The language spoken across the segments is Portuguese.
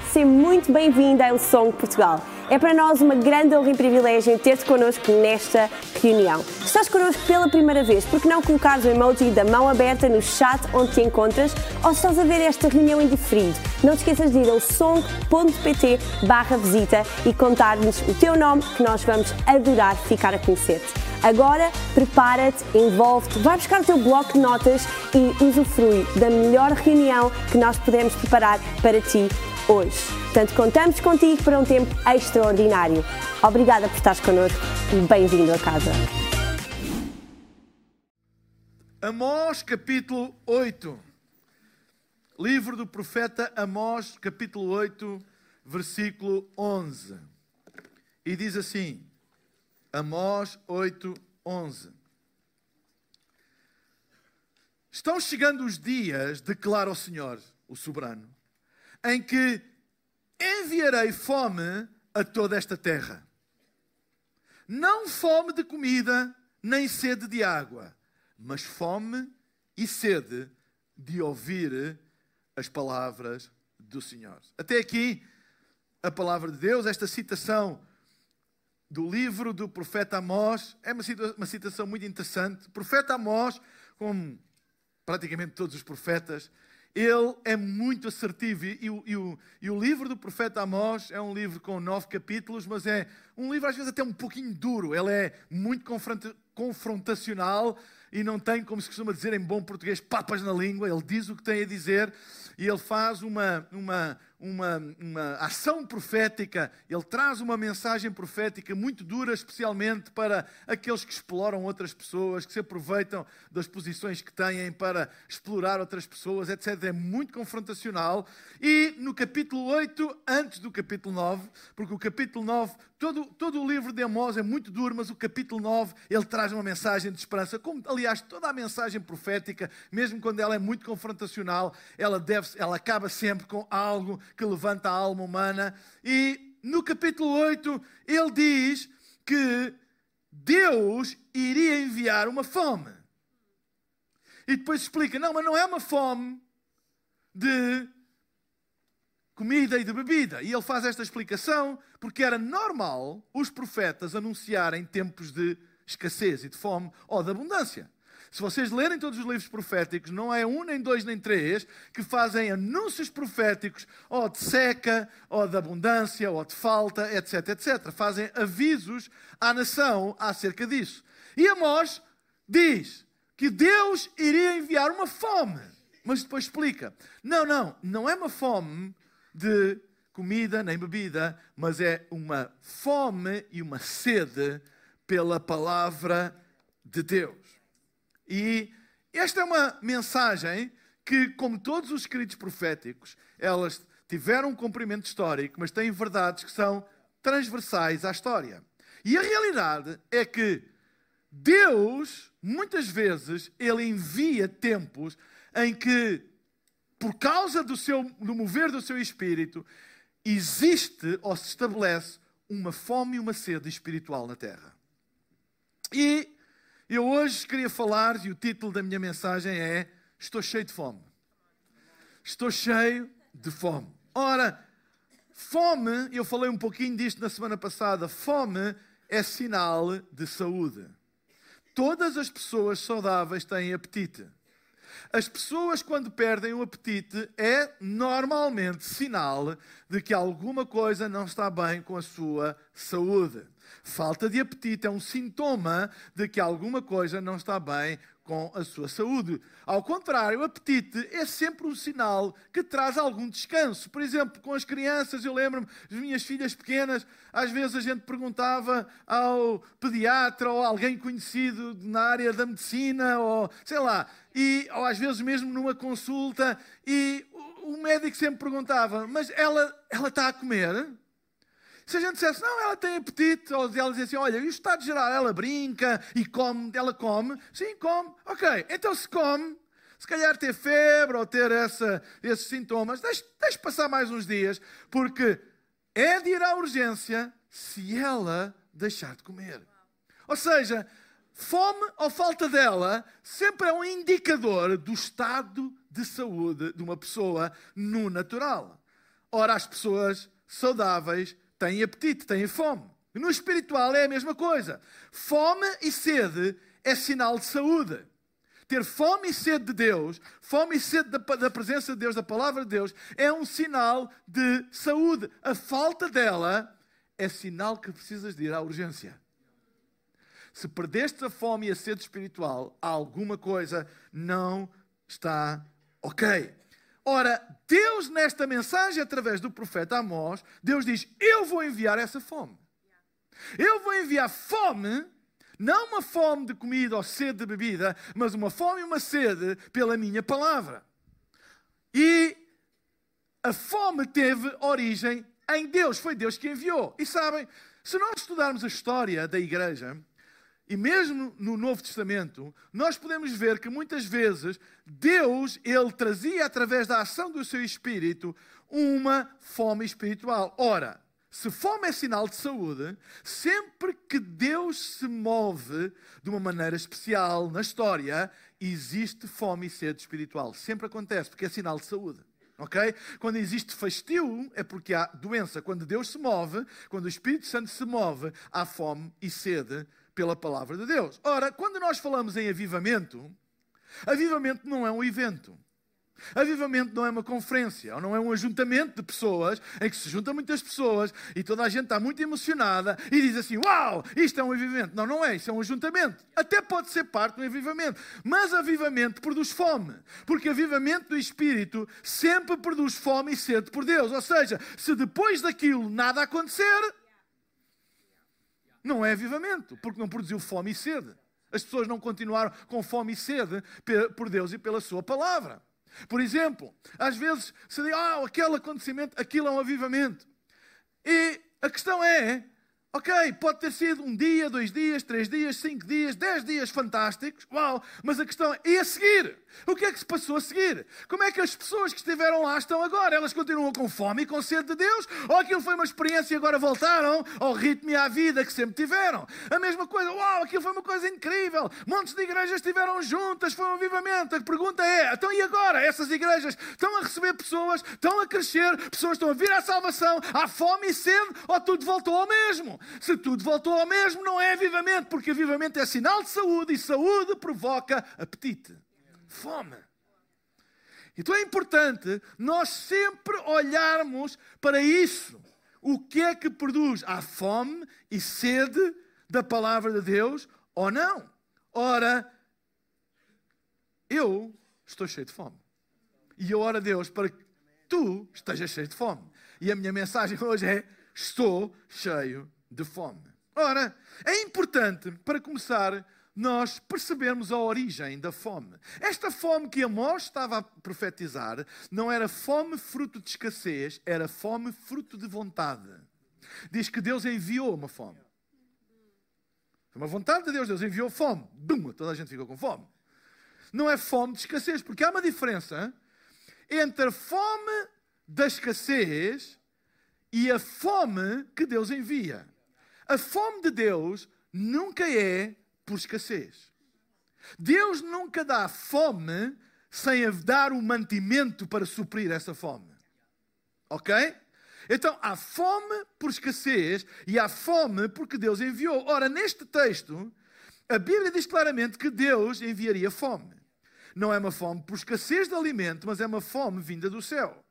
Seja muito bem-vinda ao Song Portugal. É para nós uma grande honra e privilégio ter-te connosco nesta reunião. Estás connosco pela primeira vez, por que não colocares o emoji da mão aberta no chat onde te encontras ou estás a ver esta reunião em diferido, não te esqueças de ir ao song.pt barra visita e contar-nos o teu nome que nós vamos adorar ficar a conhecer-te. Agora, prepara-te, envolve-te, vai buscar o teu bloco de notas e usufrui da melhor reunião que nós podemos preparar para ti hoje. Portanto, contamos contigo para um tempo extraordinário. Obrigada por estares connosco e bem-vindo a casa. Amós capítulo 8. Livro do profeta Amós, capítulo 8, versículo 11. E diz assim: Amós 8, 11. Estão chegando os dias, declara o Senhor, o soberano, em que enviarei fome a toda esta terra. Não fome de comida, nem sede de água, mas fome e sede de ouvir as palavras do Senhor. Até aqui, a palavra de Deus, esta citação do livro do profeta Amós. É uma citação muito interessante. O profeta Amós, como praticamente todos os profetas, ele é muito assertivo. E, o, e, o, e o livro do profeta Amós é um livro com nove capítulos, mas é um livro às vezes até um pouquinho duro. Ele é muito confrontacional e não tem, como se costuma dizer em bom português, papas na língua. Ele diz o que tem a dizer e ele faz uma, uma, uma, uma ação profética, ele traz uma mensagem profética muito dura, especialmente para aqueles que exploram outras pessoas, que se aproveitam das posições que têm para explorar outras pessoas, etc. É muito confrontacional. E no capítulo 8, antes do capítulo 9, porque o capítulo 9, todo, todo o livro de Amós é muito duro, mas o capítulo 9 ele traz uma mensagem de esperança, como aliás toda a mensagem profética, mesmo quando ela é muito confrontacional, ela, deve, ela acaba sempre com algo que levanta a alma humana. E no capítulo 8, ele diz que Deus iria enviar uma fome. E depois explica: não, mas não é uma fome de comida e de bebida. E ele faz esta explicação porque era normal os profetas anunciarem tempos de escassez e de fome ou de abundância. Se vocês lerem todos os livros proféticos, não é um, nem dois, nem três que fazem anúncios proféticos ou de seca, ou de abundância, ou de falta, etc, etc. Fazem avisos à nação acerca disso. E Amós diz que Deus iria enviar uma fome. Mas depois explica: não, não, não é uma fome de comida nem bebida, mas é uma fome e uma sede pela palavra de Deus. E esta é uma mensagem que, como todos os escritos proféticos, elas tiveram um cumprimento histórico, mas têm verdades que são transversais à história. E a realidade é que Deus, muitas vezes, Ele envia tempos em que, por causa do, seu, do mover do seu espírito, existe ou se estabelece uma fome e uma sede espiritual na terra. E eu hoje queria falar, e o título da minha mensagem é Estou cheio de fome. Estou cheio de fome. Ora, fome, eu falei um pouquinho disto na semana passada, fome é sinal de saúde. Todas as pessoas saudáveis têm apetite. As pessoas, quando perdem o apetite, é normalmente sinal de que alguma coisa não está bem com a sua saúde. Falta de apetite é um sintoma de que alguma coisa não está bem com a sua saúde. Ao contrário, o apetite é sempre um sinal que traz algum descanso. Por exemplo, com as crianças, eu lembro-me, as minhas filhas pequenas, às vezes a gente perguntava ao pediatra ou alguém conhecido na área da medicina, ou sei lá, e, ou às vezes mesmo numa consulta, e o médico sempre perguntava: Mas ela, ela está a comer? Se a gente dissesse, não, ela tem apetite, ou ela dizia assim, olha, o estado geral, ela brinca e come, ela come, sim, come, ok, então se come, se calhar ter febre ou ter essa, esses sintomas, deixe, deixe passar mais uns dias, porque é de ir à urgência se ela deixar de comer. Ou seja, fome ou falta dela sempre é um indicador do estado de saúde de uma pessoa no natural. Ora, as pessoas saudáveis têm apetite, têm fome. No espiritual é a mesma coisa. Fome e sede é sinal de saúde. Ter fome e sede de Deus, fome e sede da, presença de Deus, da palavra de Deus, é um sinal de saúde. A falta dela é sinal que precisas de ir à urgência. Se perdeste a fome e a sede espiritual, alguma coisa não está ok. Ora, Deus, nesta mensagem, através do profeta Amós, Deus diz: Eu vou enviar essa fome. Eu vou enviar fome, não uma fome de comida ou sede de bebida, mas uma fome e uma sede pela minha palavra. E a fome teve origem em Deus, foi Deus que enviou. E sabem, se nós estudarmos a história da igreja, e mesmo no Novo Testamento, nós podemos ver que muitas vezes Deus, ele trazia através da ação do seu espírito uma fome espiritual. Ora, se fome é sinal de saúde, sempre que Deus se move de uma maneira especial na história, existe fome e sede espiritual. Sempre acontece, porque é sinal de saúde. Ok? Quando existe fastio, é porque há doença. Quando Deus se move, quando o Espírito Santo se move, há fome e sede pela palavra de Deus. Ora, quando nós falamos em avivamento, avivamento não é um evento. Avivamento não é uma conferência, ou não é um ajuntamento de pessoas em que se juntam muitas pessoas e toda a gente está muito emocionada e diz assim: Uau, isto é um avivamento. Não, não é, isso é um ajuntamento. Até pode ser parte do avivamento, mas avivamento produz fome, porque avivamento do Espírito sempre produz fome e sede por Deus. Ou seja, se depois daquilo nada acontecer, não é avivamento, porque não produziu fome e sede. As pessoas não continuaram com fome e sede por Deus e pela Sua palavra. Por exemplo, às vezes se diz, ah, aquele acontecimento, aquilo é um avivamento. E a questão é, Ok, pode ter sido um dia, dois dias, três dias, cinco dias, dez dias fantásticos. Uau! Mas a questão é, e a seguir? O que é que se passou a seguir? Como é que as pessoas que estiveram lá estão agora? Elas continuam com fome e com sede de Deus? Ou aquilo foi uma experiência e agora voltaram ao ritmo e à vida que sempre tiveram? A mesma coisa, uau, aquilo foi uma coisa incrível. Montes de igrejas estiveram juntas, foi um avivamento. A pergunta é, então e agora? Essas igrejas estão a receber pessoas, estão a crescer, pessoas estão a vir à salvação, há fome e sede, ou tudo voltou ao mesmo? Se tudo voltou ao mesmo, não é avivamento, porque avivamento é sinal de saúde e saúde provoca apetite, fome. Então é importante nós sempre olharmos para isso. O que é que produz? Há fome e sede da palavra de Deus ou não? Ora, eu estou cheio de fome. E eu oro a Deus para que tu estejas cheio de fome. E a minha mensagem hoje é: estou cheio de fome. Ora, é importante, para começar, nós percebermos a origem da fome. Esta fome que Amós estava a profetizar não era fome fruto de escassez, era fome fruto de vontade. Diz que Deus enviou uma fome. Foi uma vontade de Deus, Deus enviou fome. Bum, toda a gente ficou com fome. Não é fome de escassez, porque há uma diferença entre a fome da escassez e a fome que Deus envia. A fome de Deus nunca é por escassez. Deus nunca dá fome sem dar o mantimento para suprir essa fome. Ok? Então há fome por escassez e há fome porque Deus enviou. Ora, neste texto, a Bíblia diz claramente que Deus enviaria fome. Não é uma fome por escassez de alimento, mas é uma fome vinda do céu.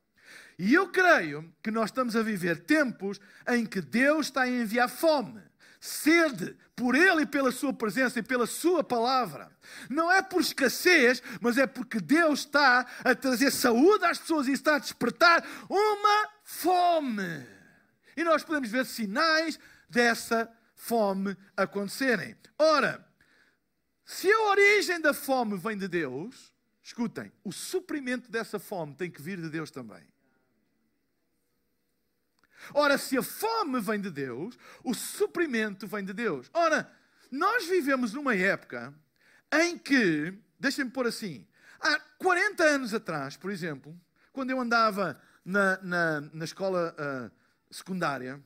E eu creio que nós estamos a viver tempos em que Deus está a enviar fome, sede por Ele e pela Sua presença e pela Sua palavra. Não é por escassez, mas é porque Deus está a trazer saúde às pessoas e está a despertar uma fome. E nós podemos ver sinais dessa fome acontecerem. Ora, se a origem da fome vem de Deus, escutem, o suprimento dessa fome tem que vir de Deus também. Ora, se a fome vem de Deus, o suprimento vem de Deus. Ora, nós vivemos numa época em que, deixem-me pôr assim, há 40 anos atrás, por exemplo, quando eu andava na, na, na escola uh, secundária,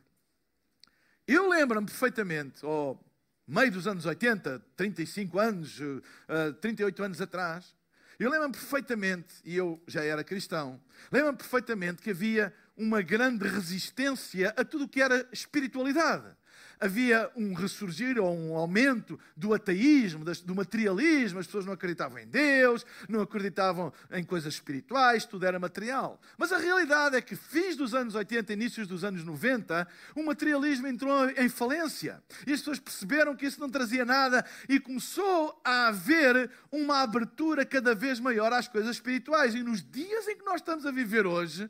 eu lembro-me perfeitamente, ao meio dos anos 80, 35 anos, uh, ah, 38 anos atrás, Eu lembro-me perfeitamente, e eu já era cristão, lembro-me perfeitamente que havia uma grande resistência a tudo o que era espiritualidade havia um ressurgir ou um aumento do ateísmo, do materialismo, as pessoas não acreditavam em Deus, não acreditavam em coisas espirituais, tudo era material. Mas a realidade é que, fins dos anos 80, inícios dos anos 90, o materialismo entrou em falência e as pessoas perceberam que isso não trazia nada e começou a haver uma abertura cada vez maior às coisas espirituais. E nos dias em que nós estamos a viver hoje,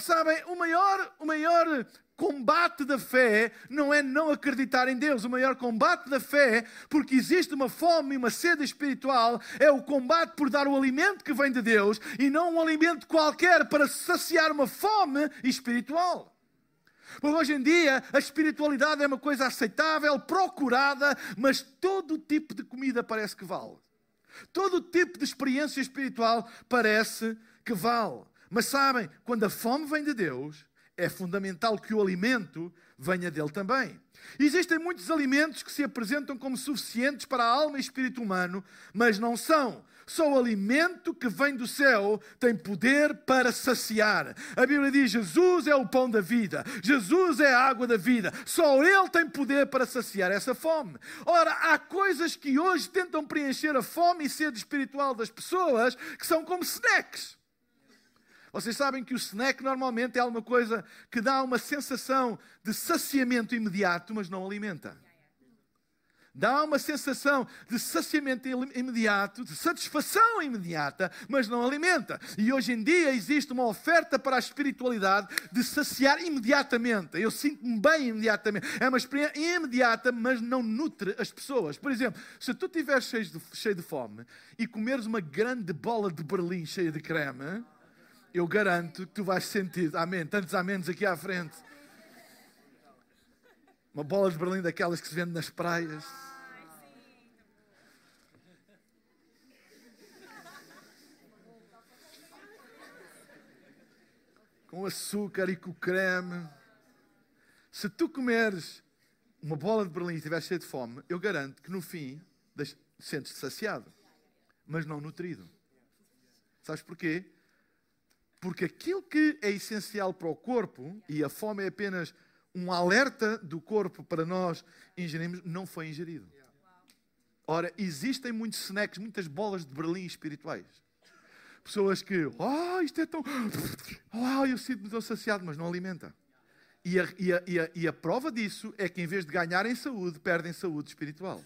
sabem, o maior, o maior combate da fé não é não acreditar em Deus. O maior combate da fé, porque existe uma fome e uma sede espiritual, é o combate por dar o alimento que vem de Deus e não um alimento qualquer para saciar uma fome espiritual. Porque hoje em dia a espiritualidade é uma coisa aceitável, procurada, mas todo tipo de comida parece que vale. Todo tipo de experiência espiritual parece que vale. Mas sabem, quando a fome vem de Deus, é fundamental que o alimento venha dele também. Existem muitos alimentos que se apresentam como suficientes para a alma e espírito humano, mas não são. Só o alimento que vem do céu tem poder para saciar. A Bíblia diz: Jesus é o pão da vida, Jesus é a água da vida. Só Ele tem poder para saciar essa fome. Ora, há coisas que hoje tentam preencher a fome e sede espiritual das pessoas que são como snacks. Vocês sabem que o snack normalmente é alguma coisa que dá uma sensação de saciamento imediato, mas não alimenta. Dá uma sensação de saciamento imediato, de satisfação imediata, mas não alimenta. E hoje em dia existe uma oferta para a espiritualidade de saciar imediatamente. Eu sinto-me bem imediatamente. É uma experiência imediata, mas não nutre as pessoas. Por exemplo, se tu estiveres cheio de, cheio de fome e comeres uma grande bola de berlim cheia de creme eu garanto que tu vais sentir, amém, tantos amenos aqui à frente. Uma bola de Berlim daquelas que se vende nas praias. Com açúcar e com creme. Se tu comeres uma bola de Berlim e estiveres cheio de fome, eu garanto que no fim sentes-te saciado, mas não nutrido. Sabes porquê? Porque aquilo que é essencial para o corpo, e a fome é apenas um alerta do corpo para nós ingerirmos, não foi ingerido. Ora, existem muitos snacks, muitas bolas de Berlim espirituais. Pessoas que, oh, isto é tão. Oh, eu sinto-me tão saciado, mas não alimenta. E a, e, a, e, a, e a prova disso é que, em vez de ganharem saúde, perdem saúde espiritual.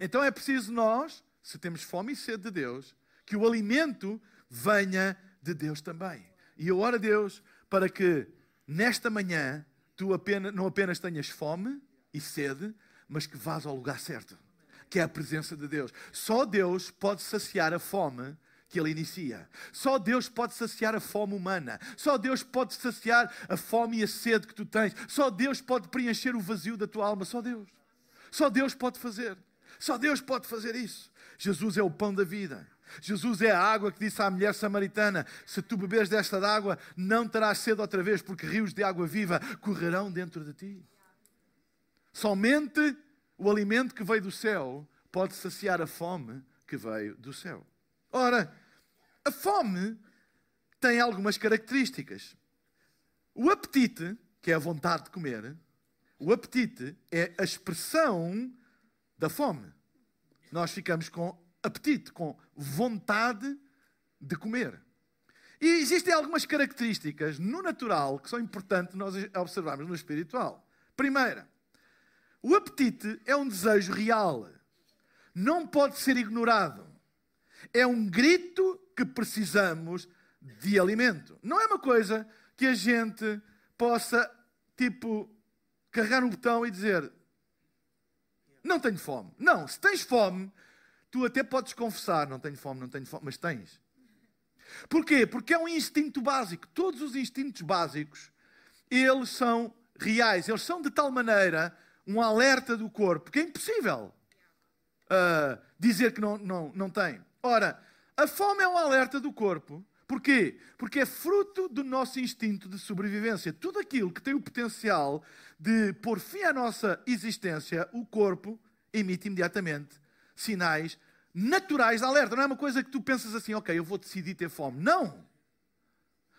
Então é preciso nós, se temos fome e sede de Deus, que o alimento venha de Deus também. E eu oro a Deus para que nesta manhã tu apenas, não apenas tenhas fome e sede, mas que vás ao lugar certo, que é a presença de Deus. Só Deus pode saciar a fome que ele inicia. Só Deus pode saciar a fome humana. Só Deus pode saciar a fome e a sede que tu tens. Só Deus pode preencher o vazio da tua alma. Só Deus. Só Deus pode fazer. Só Deus pode fazer isso. Jesus é o pão da vida. Jesus é a água que disse à mulher samaritana: Se tu beberes desta água, não terás sede outra vez, porque rios de água viva correrão dentro de ti. Somente o alimento que veio do céu pode saciar a fome que veio do céu. Ora, a fome tem algumas características. O apetite, que é a vontade de comer, o apetite é a expressão da fome. Nós ficamos com apetite, com vontade de comer. E existem algumas características no natural que são importantes nós observarmos no espiritual. Primeira, o apetite é um desejo real. Não pode ser ignorado. É um grito que precisamos de alimento. Não é uma coisa que a gente possa, tipo, carregar um botão e dizer: Não tenho fome. Não, se tens fome, Tu até podes confessar, não tenho fome, não tenho fome, mas tens. Porquê? Porque é um instinto básico. Todos os instintos básicos, eles são reais. Eles são de tal maneira um alerta do corpo que é impossível uh, dizer que não, não, não tem. Ora, a fome é um alerta do corpo. Porquê? Porque é fruto do nosso instinto de sobrevivência. Tudo aquilo que tem o potencial de pôr fim à nossa existência, o corpo emite imediatamente sinais naturais de alerta. Não é uma coisa que tu pensas assim, ok, eu vou decidir ter fome. Não!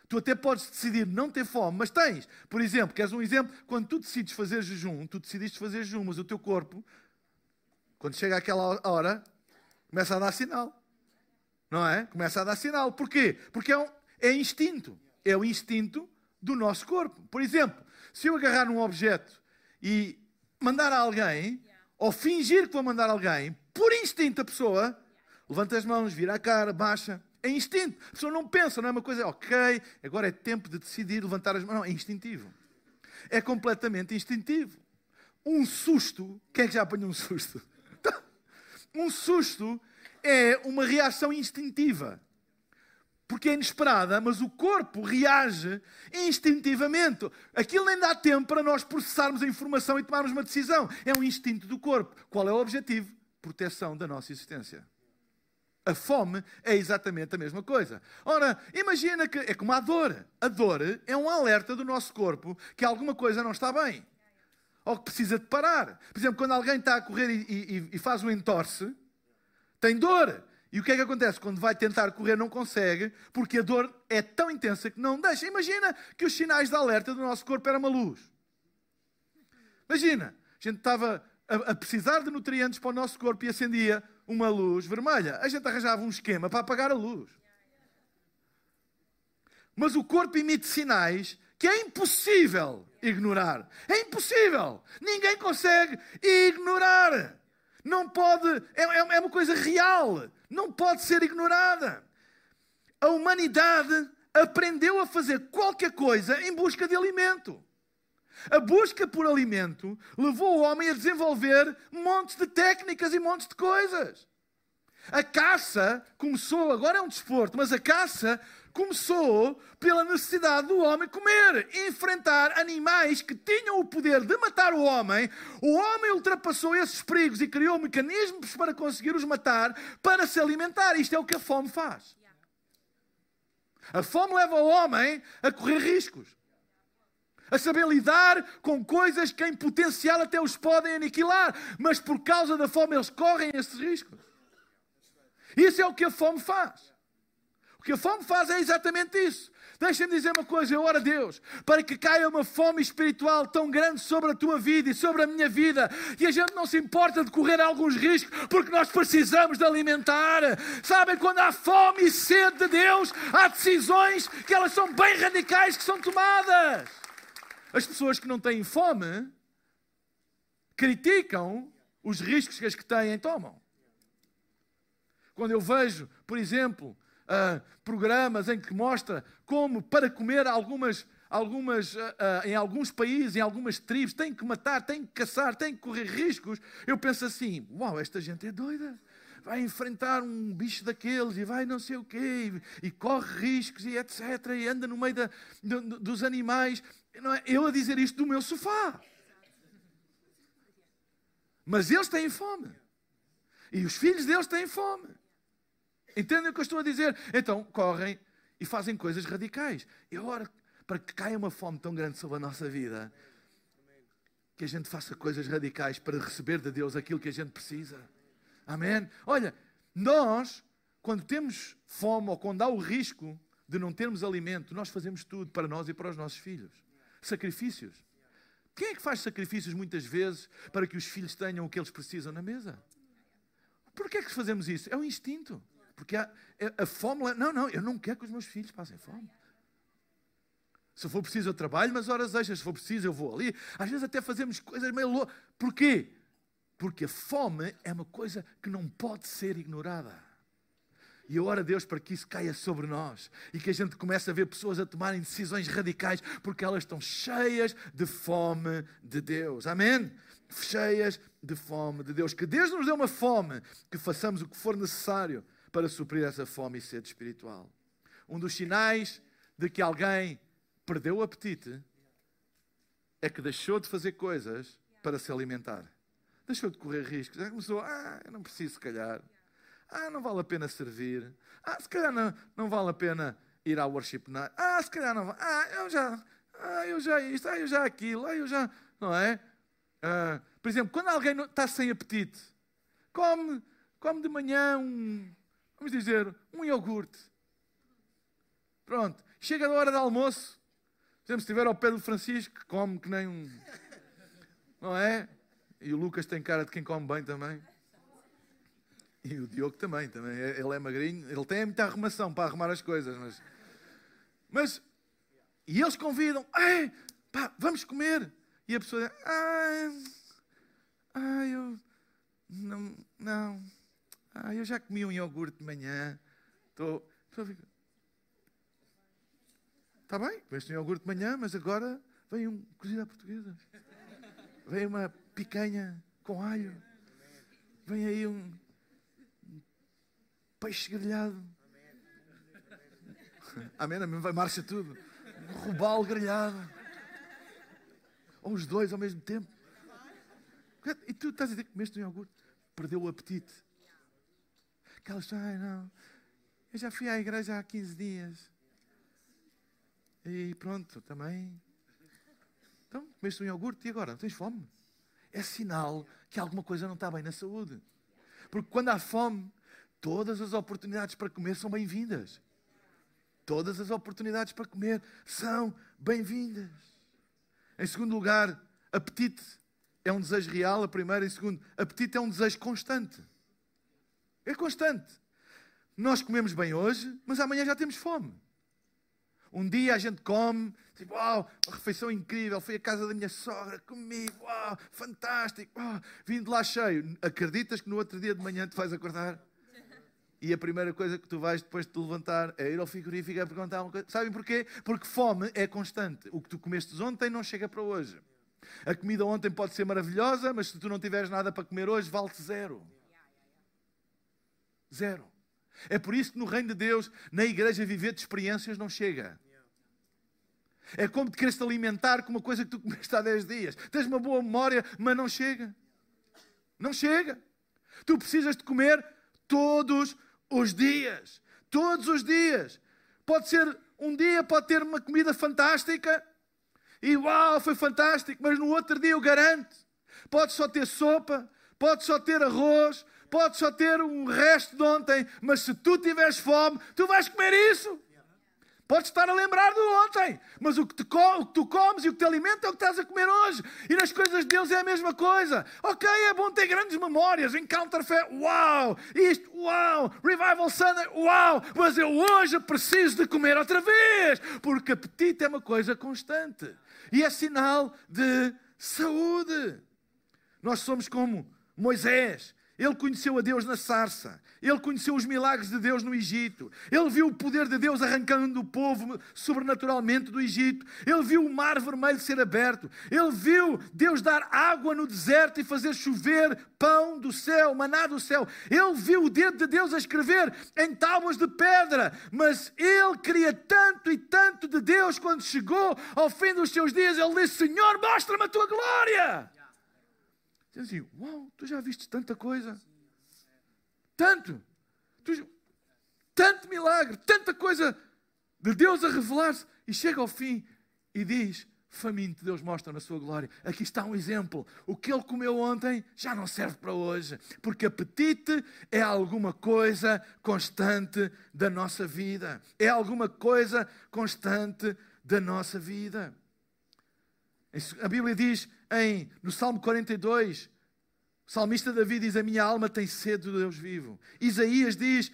Tu até podes decidir não ter fome, mas tens. Por exemplo, queres um exemplo? Quando tu decides fazer jejum, tu decidiste fazer jejum, mas o teu corpo, quando chega aquela hora, começa a dar sinal. Não é? Começa a dar sinal. Porquê? Porque é, um, é instinto. É o instinto do nosso corpo. Por exemplo, se eu agarrar num objeto e mandar a alguém, ou fingir que vou mandar alguém, por instinto a pessoa levanta as mãos, vira a cara, baixa. É instinto. A pessoa não pensa, não é uma coisa, ok, agora é tempo de decidir levantar as mãos. Não, é instintivo. É completamente instintivo. Um susto, quem é que já apanhou um susto? Um susto é uma reação instintiva. Porque é inesperada, mas o corpo reage instintivamente. Aquilo nem dá tempo para nós processarmos a informação e tomarmos uma decisão. É um instinto do corpo. Qual é o objetivo? Proteção da nossa existência. A fome é exatamente a mesma coisa. Ora, imagina que é como a dor. A dor é um alerta do nosso corpo que alguma coisa não está bem. Ou que precisa de parar. Por exemplo, quando alguém está a correr e, e, e faz um entorce, tem dor. E o que é que acontece? Quando vai tentar correr, não consegue, porque a dor é tão intensa que não deixa. Imagina que os sinais de alerta do nosso corpo eram uma luz. Imagina, a gente estava a, a precisar de nutrientes para o nosso corpo e acendia uma luz vermelha. A gente arranjava um esquema para apagar a luz. Mas o corpo emite sinais que é impossível ignorar. É impossível. Ninguém consegue ignorar. Não pode, é, é, é uma coisa real, não pode ser ignorada. A humanidade aprendeu a fazer qualquer coisa em busca de alimento. A busca por alimento levou o homem a desenvolver montes de técnicas e montes de coisas. A caça começou, agora é um desporto, mas a caça começou pela necessidade do homem comer, enfrentar animais que tinham o poder de matar o homem. O homem ultrapassou esses perigos e criou mecanismos para conseguir os matar, para se alimentar. Isto é o que a fome faz. A fome leva o homem a correr riscos. A saber lidar com coisas que em potencial até os podem aniquilar, mas por causa da fome eles correm esses riscos. Isso é o que a fome faz. O que a fome faz é exatamente isso. Deixa-me dizer uma coisa, eu oro a Deus, para que caia uma fome espiritual tão grande sobre a tua vida e sobre a minha vida, e a gente não se importa de correr alguns riscos, porque nós precisamos de alimentar. Sabem, quando há fome e sede de Deus, há decisões que elas são bem radicais que são tomadas. As pessoas que não têm fome criticam os riscos que as que têm tomam. Quando eu vejo, por exemplo, uh, programas em que mostra como para comer algumas, algumas uh, uh, em alguns países, em algumas tribos, tem que matar, tem que caçar, tem que correr riscos. Eu penso assim: uau, esta gente é doida. Vai enfrentar um bicho daqueles e vai não sei o quê, e, e corre riscos e etc. E anda no meio da, do, dos animais. É? Eu a dizer isto do meu sofá. Mas eles têm fome. E os filhos deles têm fome. Entendem o que eu estou a dizer? Então correm e fazem coisas radicais. E agora, para que caia uma fome tão grande sobre a nossa vida, que a gente faça coisas radicais para receber de Deus aquilo que a gente precisa. Amém? Olha, nós, quando temos fome ou quando há o risco de não termos alimento, nós fazemos tudo para nós e para os nossos filhos. Sacrifícios. Quem é que faz sacrifícios muitas vezes para que os filhos tenham o que eles precisam na mesa? Por que é que fazemos isso? É um instinto. Porque a, é, a fome. Não, não, eu não quero que os meus filhos passem fome. Se for preciso, eu trabalho, mas horas extras. Se for preciso, eu vou ali. Às vezes até fazemos coisas meio loucas. Porquê? Porque a fome é uma coisa que não pode ser ignorada. E eu oro a Deus para que isso caia sobre nós e que a gente comece a ver pessoas a tomarem decisões radicais porque elas estão cheias de fome de Deus. Amém? Cheias de fome de Deus. Que Deus nos dê uma fome, que façamos o que for necessário para suprir essa fome e sede espiritual. Um dos sinais de que alguém perdeu o apetite é que deixou de fazer coisas para se alimentar. Deixou de correr riscos. Já começou, ah, eu não preciso, se calhar. Ah, não vale a pena servir. Ah, se calhar não, não vale a pena ir ao worship night. Ah, se calhar não vale. Ah, eu já, ah, eu já isto, ah, eu já aquilo, ah, eu já. Não é? Ah, por exemplo, quando alguém está sem apetite, come come de manhã um, vamos dizer, um iogurte. Pronto. Chega a hora do almoço. Por exemplo, se estiver ao pé do Francisco, come que nem um. Não é? E o Lucas tem cara de quem come bem também. E o Diogo também, também. Ele é magrinho, ele tem muita arrumação para arrumar as coisas, mas. Mas. E eles convidam, Ei, pá, vamos comer. E a pessoa ah, ah, eu. Não, não. Ah, eu já comi um iogurte de manhã. Estou. Está bem, comeste um iogurte de manhã, mas agora vem um cozido à portuguesa. Vem uma picanha com alho. Vem aí um peixe grelhado. Amém, amém, vai marcha tudo. Um robalo grelhado. Ou os dois ao mesmo tempo. E tu estás a dizer que comeste um iogurte. Perdeu o apetite. Aquelas, ai não, eu já fui à igreja há 15 dias. E pronto, também. Então, comeste um iogurte e agora? Tens fome? É sinal que alguma coisa não está bem na saúde. Porque quando há fome, todas as oportunidades para comer são bem-vindas. Todas as oportunidades para comer são bem-vindas. Em segundo lugar, apetite é um desejo real, a primeira. Em segundo, apetite é um desejo constante. É constante. Nós comemos bem hoje, mas amanhã já temos fome. Um dia a gente come, tipo, uau, uma refeição incrível, fui à casa da minha sogra, comi, uau, fantástico, uau, vim de lá cheio. Acreditas que no outro dia de manhã te vais acordar? E a primeira coisa que tu vais depois de te levantar é ir ao frigorífico a perguntar uma coisa. Sabem porquê? Porque fome é constante. O que tu comeste ontem não chega para hoje. A comida ontem pode ser maravilhosa, mas se tu não tiveres nada para comer hoje, vale-te zero. Zero. É por isso que no reino de Deus, na igreja, viver de experiências não chega. É como te queres te alimentar com uma coisa que tu comeste há 10 dias. Tens uma boa memória, mas não chega. Não chega. Tu precisas de comer todos os dias. Todos os dias. Pode ser um dia, pode ter uma comida fantástica e uau, foi fantástico, mas no outro dia eu garanto, pode só ter sopa, pode só ter arroz, pode só ter um resto de ontem, mas se tu tiveres fome, tu vais comer isso. Podes estar a lembrar do ontem, mas o que, te, o que tu comes e o que te alimenta é o que estás a comer hoje. E nas coisas de Deus é a mesma coisa. Ok, é bom ter grandes memórias. Encounter fé, uau! Isto, uau! Revival Sunday, uau! Mas eu hoje preciso de comer outra vez, porque apetite é uma coisa constante. E é sinal de saúde. Nós somos como Moisés. Ele conheceu a Deus na sarça. Ele conheceu os milagres de Deus no Egito. Ele viu o poder de Deus arrancando o povo sobrenaturalmente do Egito. Ele viu o mar vermelho ser aberto. Ele viu Deus dar água no deserto e fazer chover pão do céu, maná do céu. Ele viu o dedo de Deus a escrever em tábuas de pedra. Mas ele queria tanto e tanto de Deus quando chegou ao fim dos seus dias. Ele disse: Senhor, mostra-me a tua glória. Diz assim: Uau, tu já viste tanta coisa? Tanto! Tu, tanto milagre, tanta coisa de Deus a revelar-se. E chega ao fim e diz: Faminto, Deus mostra na sua glória. Aqui está um exemplo. O que ele comeu ontem já não serve para hoje, porque apetite é alguma coisa constante da nossa vida. É alguma coisa constante da nossa vida. A Bíblia diz em, no Salmo 42, o salmista Davi diz: A minha alma tem sede do Deus vivo. Isaías diz: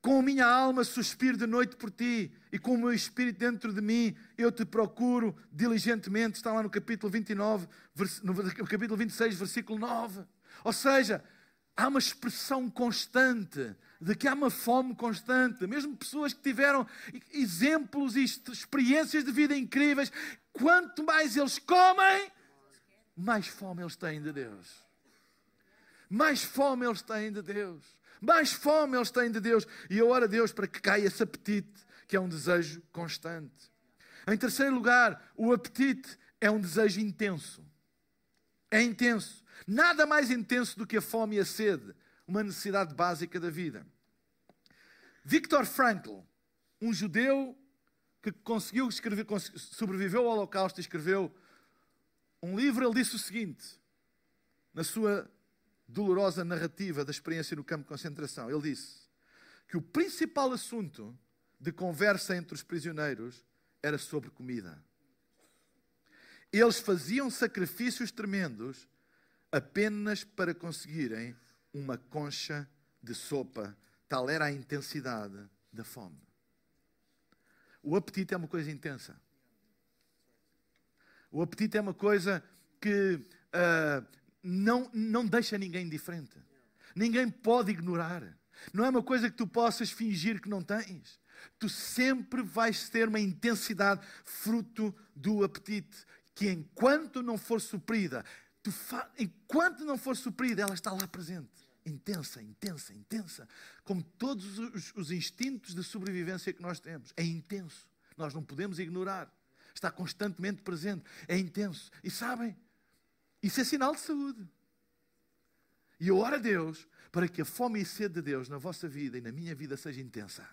Com a minha alma suspiro de noite por ti, e com o meu espírito dentro de mim, eu te procuro diligentemente. Está lá no capítulo 29, no capítulo 26, versículo 9. Ou seja, há uma expressão constante de que há uma fome constante. Mesmo pessoas que tiveram exemplos e experiências de vida incríveis, quanto mais eles comem, mais fome eles têm de Deus. Mais fome eles têm de Deus. Mais fome eles têm de Deus. E eu oro a Deus para que caia esse apetite, que é um desejo constante. Em terceiro lugar, o apetite é um desejo intenso. É intenso. Nada mais intenso do que a fome e a sede, uma necessidade básica da vida. Viktor Frankl, um judeu que conseguiu escrever, sobreviveu ao Holocausto e escreveu um livro, ele disse o seguinte, na sua dolorosa narrativa da experiência no campo de concentração. Ele disse que o principal assunto de conversa entre os prisioneiros era sobre comida. Eles faziam sacrifícios tremendos apenas para conseguirem uma concha de sopa. Tal era a intensidade da fome. O apetite é uma coisa intensa. O apetite é uma coisa que uh, não, não deixa ninguém diferente. Ninguém pode ignorar. Não é uma coisa que tu possas fingir que não tens. Tu sempre vais ter uma intensidade fruto do apetite, que enquanto não for suprida, fa... enquanto não for suprida, ela está lá presente. Intensa, intensa, intensa. Como todos os, os instintos de sobrevivência que nós temos. É intenso. Nós não podemos ignorar. Está constantemente presente. É intenso. E sabem, isso é sinal de saúde. E eu oro a Deus para que a fome e sede de Deus na vossa vida e na minha vida seja intensa.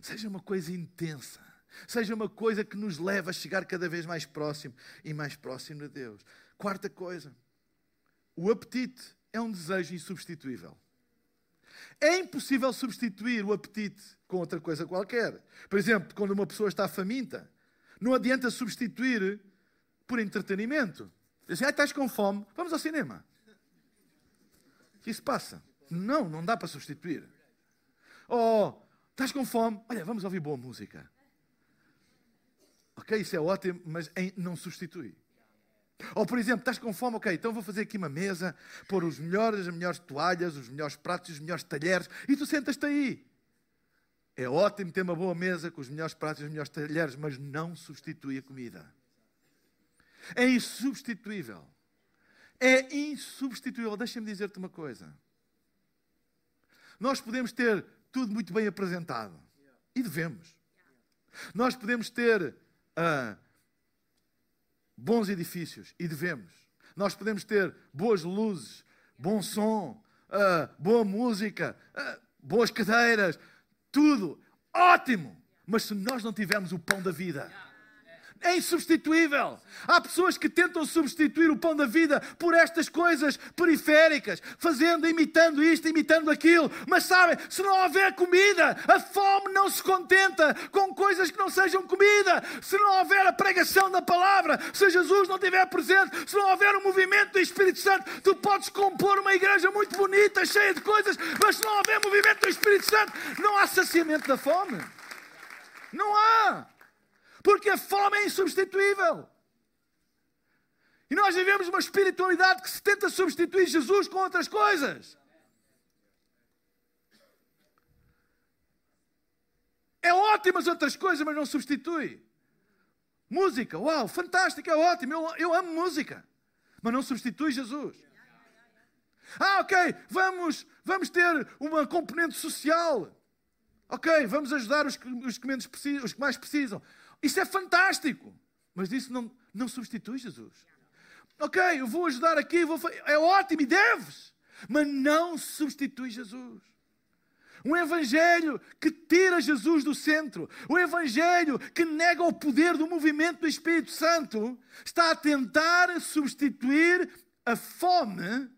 Seja uma coisa intensa. Seja uma coisa que nos leva a chegar cada vez mais próximo e mais próximo de Deus. Quarta coisa. O apetite é um desejo insubstituível. É impossível substituir o apetite com outra coisa qualquer. Por exemplo, quando uma pessoa está faminta, não adianta substituir por entretenimento. Diz assim, ah, estás com fome, vamos ao cinema. Que isso passa? Não, não dá para substituir. Oh, estás com fome, olha, vamos ouvir boa música. Ok, isso é ótimo, mas não substitui. Ou, por exemplo, estás com fome, ok, então vou fazer aqui uma mesa, pôr os melhores, as melhores toalhas, os melhores pratos, os melhores talheres, e tu sentas-te aí. É ótimo ter uma boa mesa com os melhores pratos e os melhores talheres, mas não substitui a comida. É insubstituível. É insubstituível. Deixa-me dizer-te uma coisa. Nós podemos ter tudo muito bem apresentado. E devemos. Nós podemos ter uh, bons edifícios. E devemos. Nós podemos ter boas luzes, bom som, uh, boa música, uh, boas cadeiras. Tudo. Ótimo. Mas se nós não tivermos o pão da vida é insubstituível. Há pessoas que tentam substituir o pão da vida por estas coisas periféricas, fazendo, imitando isto, imitando aquilo. Mas sabem, se não houver comida, a fome não se contenta com coisas que não sejam comida. Se não houver a pregação da palavra, se Jesus não estiver presente, se não houver o um movimento do Espírito Santo, tu podes compor uma igreja muito bonita, cheia de coisas, mas se não houver movimento do Espírito Santo, não há saciamento da fome. Não há porque a fome é insubstituível. E nós vivemos uma espiritualidade que se tenta substituir Jesus com outras coisas. É ótimo as outras coisas, mas não substitui. Música, uau, fantástico, é ótimo, eu, eu amo música, mas não substitui Jesus. Ah, ok, vamos, vamos ter uma componente social. Ok, vamos ajudar os, os, que, menos precisam, os que mais precisam. Isso é fantástico. Mas isso não, não substitui Jesus. Ok, eu vou ajudar aqui, vou, é ótimo e deves, mas não substitui Jesus. Um evangelho que tira Jesus do centro, um evangelho que nega o poder do movimento do Espírito Santo, está a tentar substituir a fome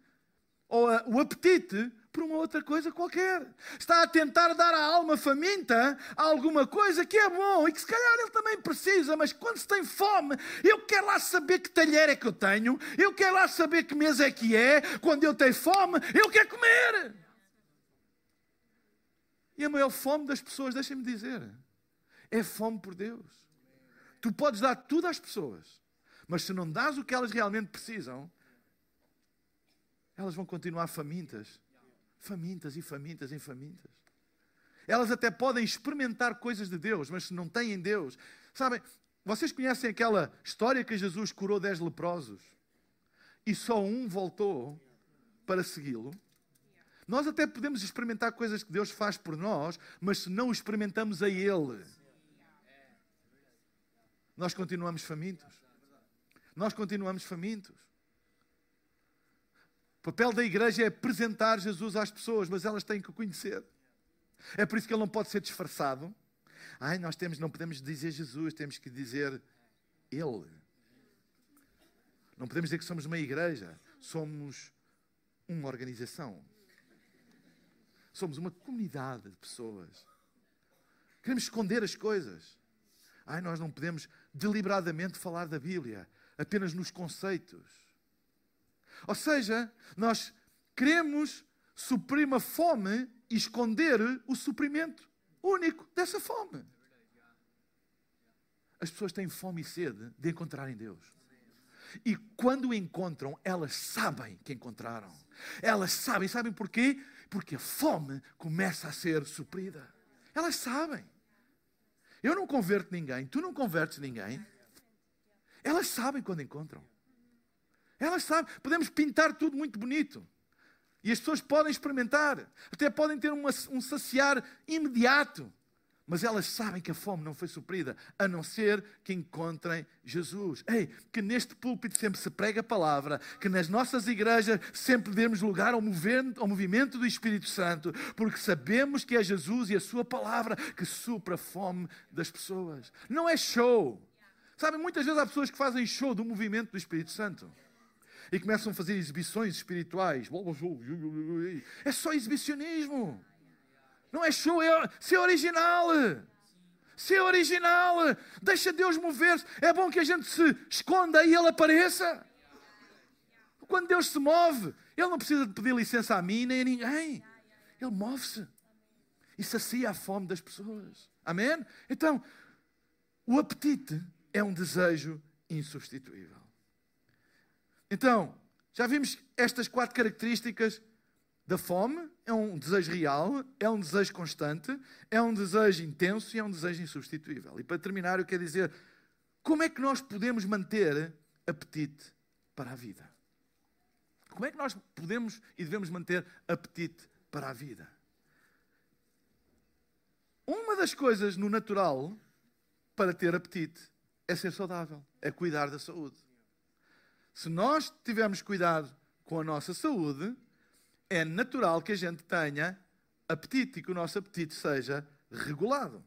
ou a, o apetite por uma outra coisa qualquer. Está a tentar dar à alma faminta alguma coisa que é bom e que se calhar ele também precisa, mas quando se tem fome, eu quero lá saber que talher é que eu tenho, eu quero lá saber que mesa é que é, quando eu tenho fome, eu quero comer. E a maior fome das pessoas, deixem-me dizer, é fome por Deus. Tu podes dar tudo às pessoas, mas se não dás o que elas realmente precisam, elas vão continuar famintas famintas e famintas e famintas. Elas até podem experimentar coisas de Deus, mas se não têm Deus. Sabem, vocês conhecem aquela história que Jesus curou dez leprosos e só um voltou para segui-lo? Nós até podemos experimentar coisas que Deus faz por nós, mas se não experimentamos a Ele, nós continuamos famintos. Nós continuamos famintos. O papel da igreja é apresentar Jesus às pessoas, mas elas têm que o conhecer. É por isso que ele não pode ser disfarçado. Ai, nós temos, não podemos dizer Jesus, temos que dizer Ele. Não podemos dizer que somos uma igreja, somos uma organização. Somos uma comunidade de pessoas. Queremos esconder as coisas. Ai, nós não podemos deliberadamente falar da Bíblia, apenas nos conceitos. Ou seja, nós queremos suprir uma fome e esconder o suprimento único dessa fome. As pessoas têm fome e sede de encontrarem Deus. E quando encontram, elas sabem que encontraram. Elas sabem, sabem porquê? Porque a fome começa a ser suprida. Elas sabem. Eu não converto ninguém, tu não convertes ninguém. Elas sabem quando encontram. Elas sabem. Podemos pintar tudo muito bonito. E as pessoas podem experimentar. Até podem ter uma, um saciar imediato. Mas elas sabem que a fome não foi suprida, a não ser que encontrem Jesus. Ei, que neste púlpito sempre se prega a palavra, que nas nossas igrejas sempre demos lugar ao ao movimento do Espírito Santo, porque sabemos que é Jesus e a Sua palavra que supra a fome das pessoas. Não é show. Sabem, muitas vezes há pessoas que fazem show do movimento do Espírito Santo e começam a fazer exibições espirituais. É só exibicionismo. Não é show, é ser original. Ser original. Deixa Deus mover-se. É bom que a gente se esconda e Ele apareça. Quando Deus se move, Ele não precisa de pedir licença a mim nem a ninguém. Ele move-se e sacia a fome das pessoas. Amém? Então, o apetite é um desejo insubstituível. Então, já vimos estas quatro características da fome, é um desejo real, é um desejo constante, é um desejo intenso e é um desejo insubstituível. E para terminar, eu quero dizer como é que nós podemos manter apetite para a vida? Como é que nós podemos e devemos manter apetite para a vida? Uma das coisas no natural para ter apetite é ser saudável, é cuidar da saúde. Se nós tivermos cuidado com a nossa saúde, é natural que a gente tenha apetite e que o nosso apetite seja regulado.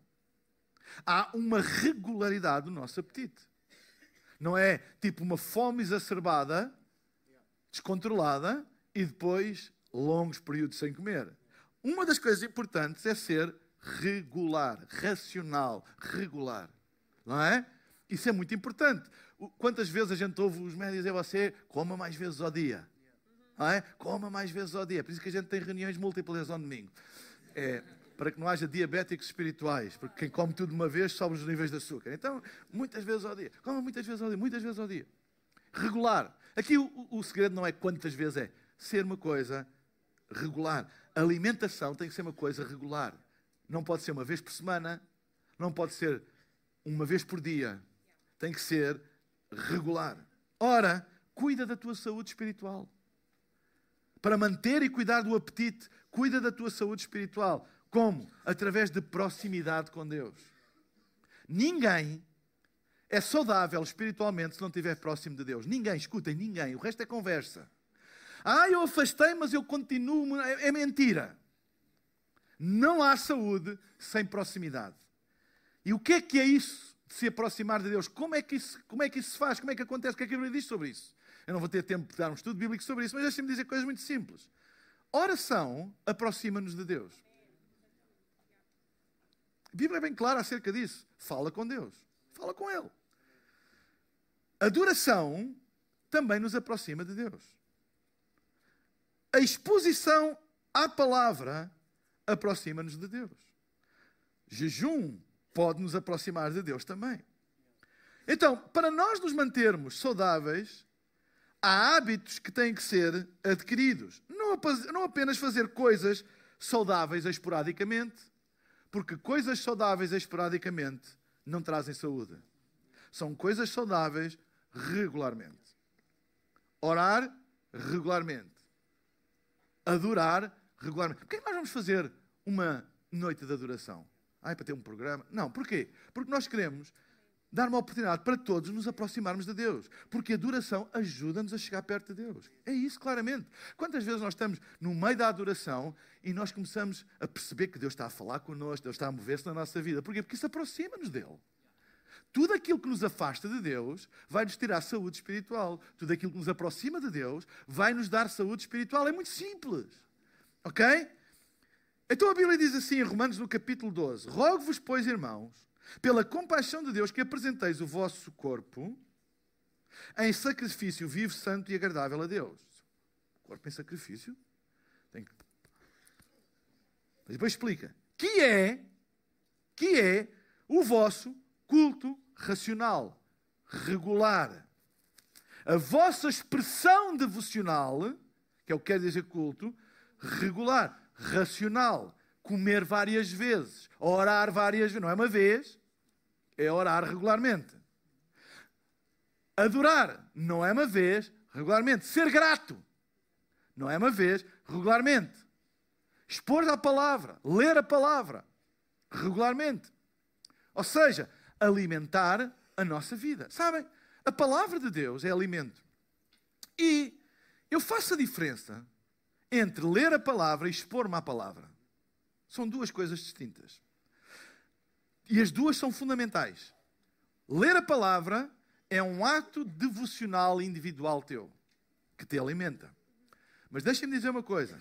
Há uma regularidade no nosso apetite. Não é tipo uma fome exacerbada, descontrolada e depois longos períodos sem comer. Uma das coisas importantes é ser regular, racional, regular. Não é? Isso é muito importante. Quantas vezes a gente ouve os médicos dizer você coma mais vezes ao dia? É? Coma mais vezes ao dia. Por isso que a gente tem reuniões múltiplas ao domingo. É, para que não haja diabéticos espirituais, porque quem come tudo de uma vez sobe os níveis de açúcar. Então, muitas vezes ao dia. Coma muitas vezes ao dia, muitas vezes ao dia. Regular. Aqui o, o segredo não é quantas vezes é, ser uma coisa regular. A alimentação tem que ser uma coisa regular. Não pode ser uma vez por semana, não pode ser uma vez por dia. Tem que ser regular. Ora, cuida da tua saúde espiritual para manter e cuidar do apetite, cuida da tua saúde espiritual. Como? Através de proximidade com Deus. Ninguém é saudável espiritualmente se não estiver próximo de Deus. Ninguém, escutem, ninguém. O resto é conversa. Ah, eu afastei, mas eu continuo. É, é mentira. Não há saúde sem proximidade. E o que é que é isso se aproximar de Deus? Como é que isso, como é que isso se faz? Como é que acontece? O que é que a Bíblia diz sobre isso? Eu não vou ter tempo de dar um estudo bíblico sobre isso, mas deixem-me dizer coisas muito simples. Oração aproxima-nos de Deus. A Bíblia é bem clara acerca disso. Fala com Deus. Fala com Ele. Adoração também nos aproxima de Deus. A exposição à palavra aproxima-nos de Deus. Jejum pode nos aproximar de Deus também. Então, para nós nos mantermos saudáveis, há hábitos que têm que ser adquiridos. Não, apenas fazer coisas saudáveis esporadicamente, porque coisas saudáveis esporadicamente não trazem saúde. São coisas saudáveis regularmente. Orar regularmente. Adorar regularmente. Porquê que nós vamos fazer uma noite de adoração? É para ter um programa? Não, porquê? Porque nós queremos dar uma oportunidade para todos nos aproximarmos de Deus. Porque a adoração ajuda-nos a chegar perto de Deus. É isso, claramente. Quantas vezes nós estamos no meio da adoração e nós começamos a perceber que Deus está a falar connosco, Deus está a mover-se na nossa vida. Porquê? Porque isso aproxima-nos dele. tudo aquilo que nos afasta de Deus vai nos tirar saúde espiritual. Tudo aquilo que nos aproxima de Deus vai nos dar saúde espiritual. É muito simples. Ok? Então a Bíblia diz assim em Romanos no capítulo 12: Rogo-vos, pois, irmãos, pela compaixão de Deus, que apresenteis o vosso corpo em sacrifício vivo, santo e agradável a Deus. Corpo em sacrifício? Tem que... Mas depois explica. Que é, que é o vosso culto racional, regular. A vossa expressão devocional, que é o que quer dizer culto, regular, racional, comer várias vezes, orar várias vezes, não é uma vez, é orar regularmente. Adorar, não é uma vez, regularmente. Ser grato, não é uma vez, regularmente. Expor a palavra, ler a palavra, regularmente. Ou seja, alimentar a nossa vida. Sabem? A palavra de Deus é alimento. E eu faço a diferença entre ler a palavra e expor-me à palavra. São duas coisas distintas. E as duas são fundamentais. Ler a palavra é um ato devocional individual teu, que te alimenta. Mas deixem-me dizer uma coisa.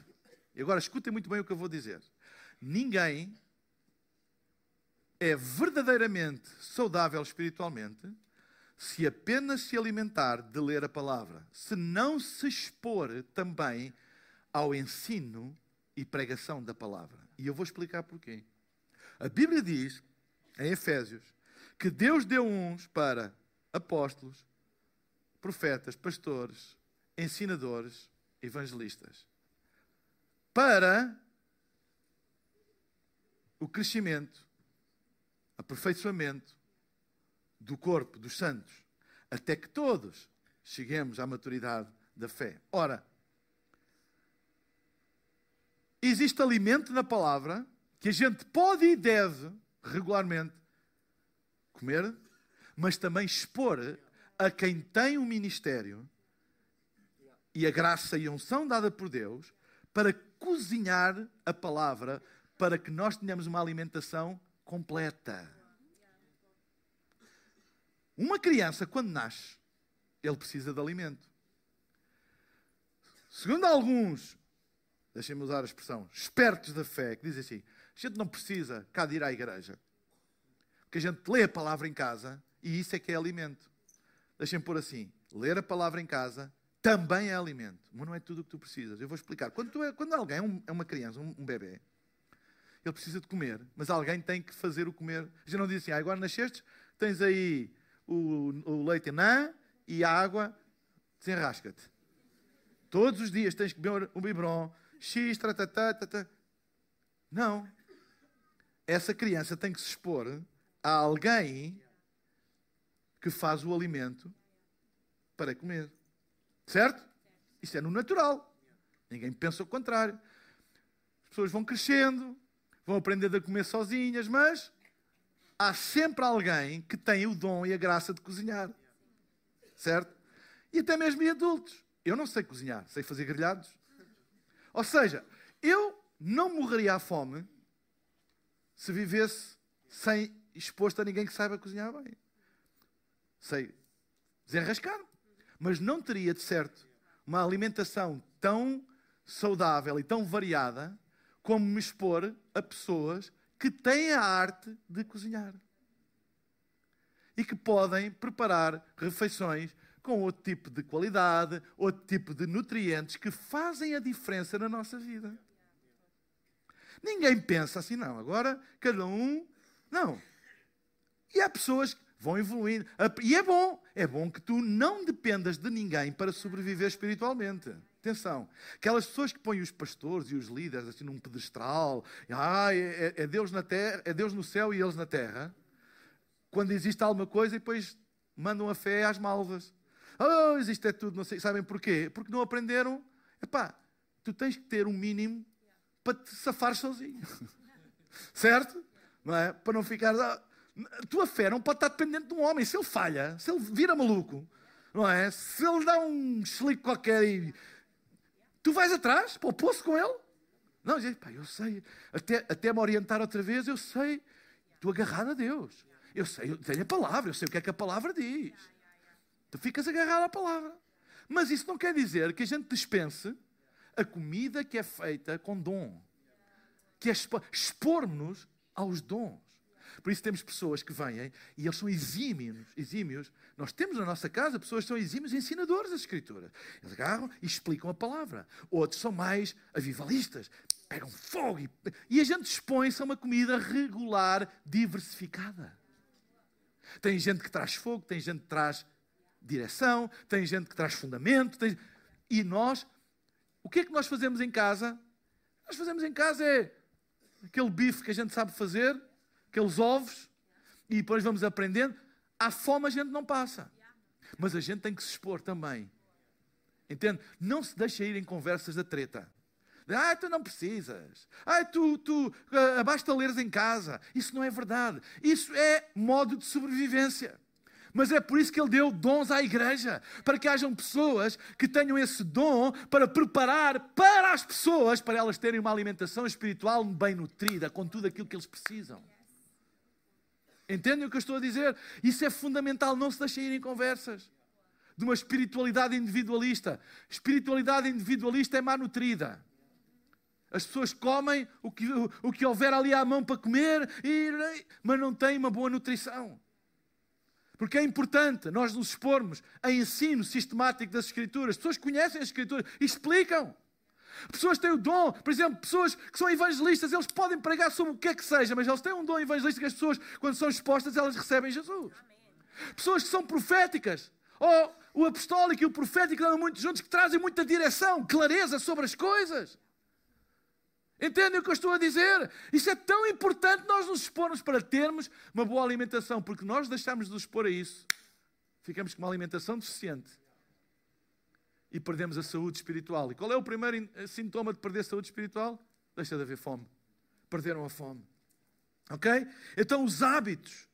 E agora escutem muito bem o que eu vou dizer. Ninguém é verdadeiramente saudável espiritualmente se apenas se alimentar de ler a palavra, se não se expor também ao ensino e pregação da palavra. E eu vou explicar porquê. A Bíblia diz, em Efésios, que Deus deu uns para apóstolos, profetas, pastores, ensinadores, evangelistas, para o crescimento aperfeiçoamento do corpo dos santos, até que todos cheguemos à maturidade da fé. Ora, existe alimento na palavra que a gente pode e deve regularmente comer, mas também expor a quem tem um ministério e a graça e a unção dada por Deus para cozinhar a palavra para que nós tenhamos uma alimentação completa. Uma criança, quando nasce, ele precisa de alimento. Segundo alguns, deixem-me usar a expressão, espertos da fé, que dizem assim: a gente não precisa cá de ir à igreja, porque a gente lê a palavra em casa e isso é que é alimento. Deixem-me pôr assim: ler a palavra em casa também é alimento, mas não é tudo o que tu precisas. Eu vou explicar. Quando, é, quando alguém é, é uma criança, um, um bebê, ele precisa de comer, mas alguém tem que fazer o comer. Já não diz assim, ah, agora nasceste, tens aí o, o leite nã e a água, desenrasca-te. Todos os dias tens que beber um biberon, x, tratatá, tatá. Não. Essa criança tem que se expor a alguém que faz o alimento para comer. Certo? Isso é no natural. Ninguém pensa o contrário. As pessoas vão crescendo, vão aprender a comer sozinhas, mas há sempre alguém que tem o dom e a graça de cozinhar. Certo? E até mesmo em adultos. Eu não sei cozinhar, sei fazer grelhados. Ou seja, eu não morreria à fome se vivesse sem exposto a ninguém que saiba cozinhar bem. Sei desenrascar, mas não teria de certo uma alimentação tão saudável e tão variada como me expor a pessoas que têm a arte de cozinhar e que podem preparar refeições com outro tipo de qualidade, outro tipo de nutrientes que fazem a diferença na nossa vida. Ninguém pensa assim, não, agora cada um. Não. E há pessoas que vão evoluindo. E é bom, é bom que tu não dependas de ninguém para sobreviver espiritualmente. Atenção, aquelas pessoas que põem os pastores e os líderes assim num pedestral, ah, é, é, Deus na terra, é Deus no céu e eles na terra. Quando existe alguma coisa e depois mandam a fé às malvas. Oh, existe é tudo, não sei. Sabem porquê? Porque não aprenderam. Epá, tu tens que ter um mínimo para te safar sozinho. certo? Não é? Para não ficar. A tua fé não pode estar dependente de um homem. Se ele falha, se ele vira maluco, não é? Se ele dá um chilique qualquer e Tu vais atrás para o poço com ele? Não, diz, pá, eu sei, até, até me orientar outra vez, eu sei. Estou agarrado a Deus. Eu sei, eu tenho a palavra, eu sei o que é que a palavra diz. Tu ficas agarrado à palavra. Mas isso não quer dizer que a gente dispense a comida que é feita com dom. Que é expor-nos aos dons. Por isso temos pessoas que vêm e eles são exímios, exímios. Nós temos na nossa casa pessoas que são exímios ensinadores das Escrituras. Eles agarram e explicam a palavra. Outros são mais avivalistas, pegam fogo e, e a gente expõe-se a uma comida regular, diversificada. Tem gente que traz fogo, tem gente que traz direção, tem gente que traz fundamento. Tem... E nós, o que é que nós fazemos em casa? Nós fazemos em casa é aquele bife que a gente sabe fazer, aqueles ovos, e depois vamos aprendendo. À fome a gente não passa. Mas a gente tem que se expor também. Entende? Não se deixa ir em conversas da treta. Ah, tu não precisas. Ah, tu, tu ah, basta leres em casa. Isso não é verdade. Isso é modo de sobrevivência. Mas é por isso que ele deu dons à igreja, para que hajam pessoas que tenham esse dom para preparar para as pessoas, para elas terem uma alimentação espiritual bem nutrida, com tudo aquilo que eles precisam. Entendem o que eu estou a dizer? Isso é fundamental, não se deixem ir em conversas de uma espiritualidade individualista. Espiritualidade individualista é má nutrida. As pessoas comem o que, o, o que houver ali à mão para comer, e, mas não têm uma boa nutrição. Porque é importante nós nos expormos a ensino sistemático das Escrituras. As pessoas conhecem as Escrituras e explicam. Pessoas têm o dom, por exemplo, pessoas que são evangelistas, eles podem pregar sobre o que é que seja, mas eles têm um dom evangelístico que as pessoas, quando são expostas, elas recebem Jesus. Pessoas que são proféticas, ou o apostólico e o profético andam muito juntos, que trazem muita direção, clareza sobre as coisas. Entendem o que eu estou a dizer? Isso é tão importante nós nos expormos para termos uma boa alimentação, porque nós deixamos de nos expor a isso, ficamos com uma alimentação deficiente e perdemos a saúde espiritual. E qual é o primeiro sintoma de perder saúde espiritual? Deixa de haver fome. Perderam a fome. Ok? Então, os hábitos,